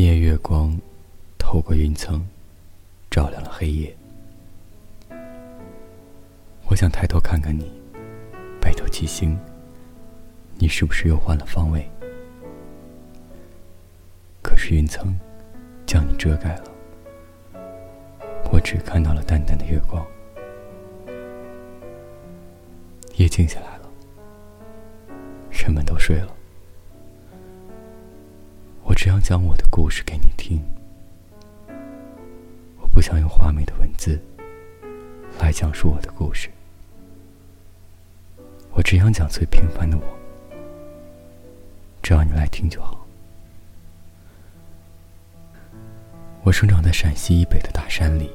夜月光透过云层，照亮了黑夜。我想抬头看看你，北斗七星，你是不是又换了方位？可是云层将你遮盖了，我只看到了淡淡的月光。夜静下来了，人们都睡了。只想讲我的故事给你听，我不想用华美的文字来讲述我的故事，我只想讲最平凡的我，只要你来听就好。我生长在陕西以北的大山里，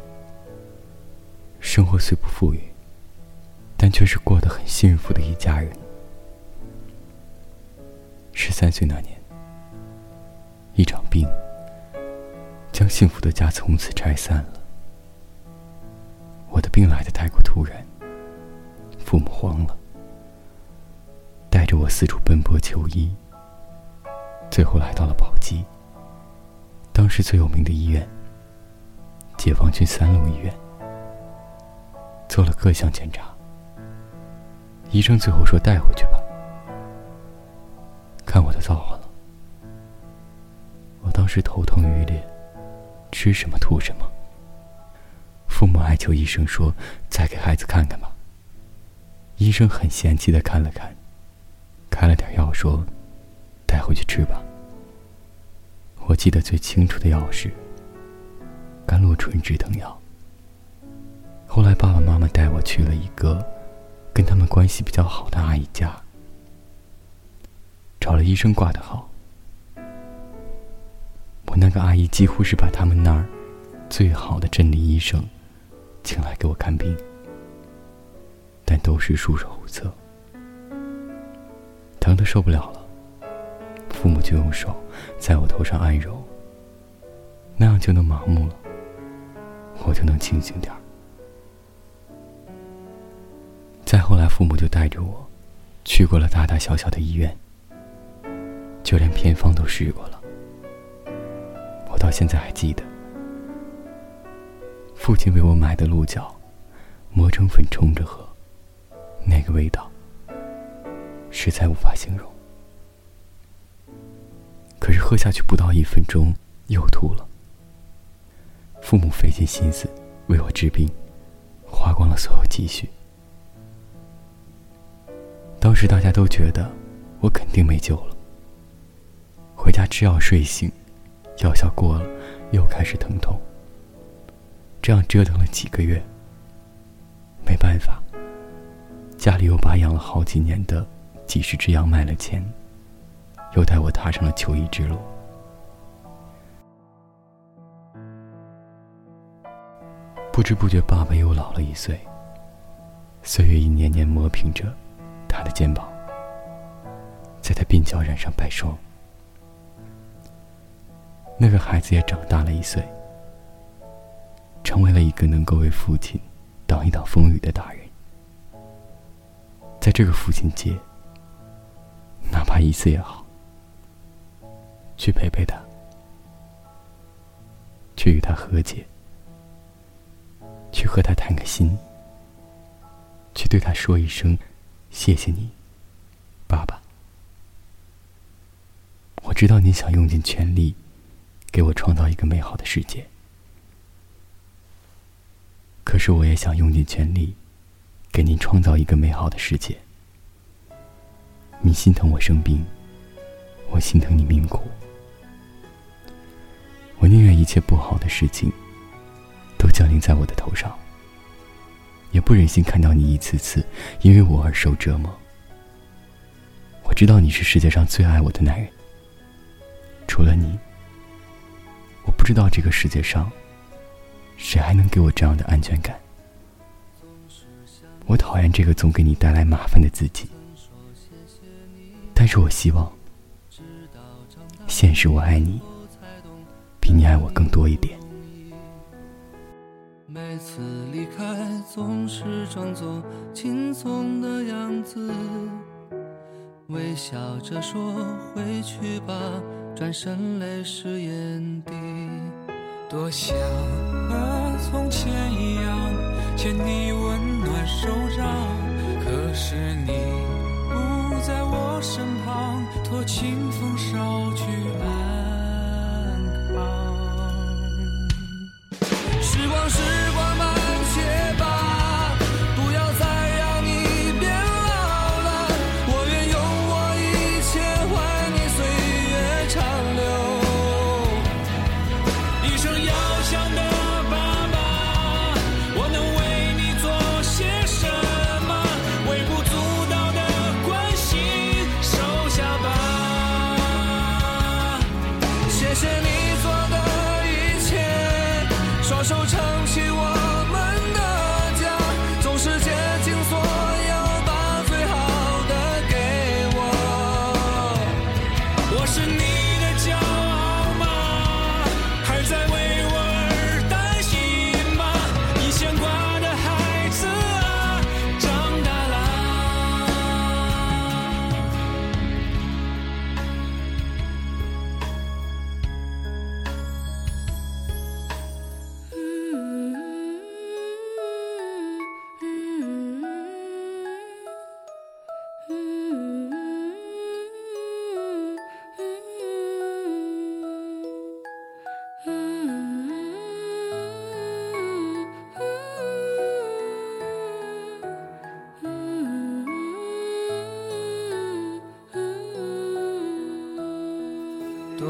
生活虽不富裕，但却是过得很幸福的一家人。十三岁那年。病，将幸福的家从此拆散了。我的病来的太过突然，父母慌了，带着我四处奔波求医，最后来到了宝鸡，当时最有名的医院——解放军三路医院。做了各项检查，医生最后说带回去吧。看我的造化了。我当时头疼欲裂，吃什么吐什么。父母哀求医生说：“再给孩子看看吧。”医生很嫌弃的看了看，开了点药说：“带回去吃吧。”我记得最清楚的药是甘露醇止疼药。后来爸爸妈妈带我去了一个跟他们关系比较好的阿姨家，找了医生挂的号。我那个阿姨几乎是把他们那儿最好的镇里医生请来给我看病，但都是束手无策。疼的受不了了，父母就用手在我头上按揉，那样就能麻木了，我就能清醒点儿。再后来，父母就带着我去过了大大小小的医院，就连偏方都试过了。现在还记得，父亲为我买的鹿角，磨成粉冲着喝，那个味道，实在无法形容。可是喝下去不到一分钟，又吐了。父母费尽心思为我治病，花光了所有积蓄。当时大家都觉得我肯定没救了，回家吃药睡醒。药效过了，又开始疼痛。这样折腾了几个月，没办法，家里又把养了好几年的几十只羊卖了钱，又带我踏上了求医之路。不知不觉，爸爸又老了一岁。岁月一年年磨平着他的肩膀，在他鬓角染上白霜。那个孩子也长大了一岁，成为了一个能够为父亲挡一挡风雨的大人。在这个父亲节，哪怕一次也好，去陪陪他，去与他和解，去和他谈个心，去对他说一声谢谢你，爸爸。我知道你想用尽全力。给我创造一个美好的世界。可是我也想用尽全力，给您创造一个美好的世界。你心疼我生病，我心疼你命苦。我宁愿一切不好的事情都降临在我的头上，也不忍心看到你一次次因为我而受折磨。我知道你是世界上最爱我的男人，除了你。不知道这个世界上，谁还能给我这样的安全感。我讨厌这个总给你带来麻烦的自己，但是我希望，现实我爱你，比你爱我更多一点。每次离开，总是装作轻松的样子，微笑着说回去吧。转身泪湿眼底多想和从前一样牵你温暖手掌可是你不在我身旁托清风捎去 underneath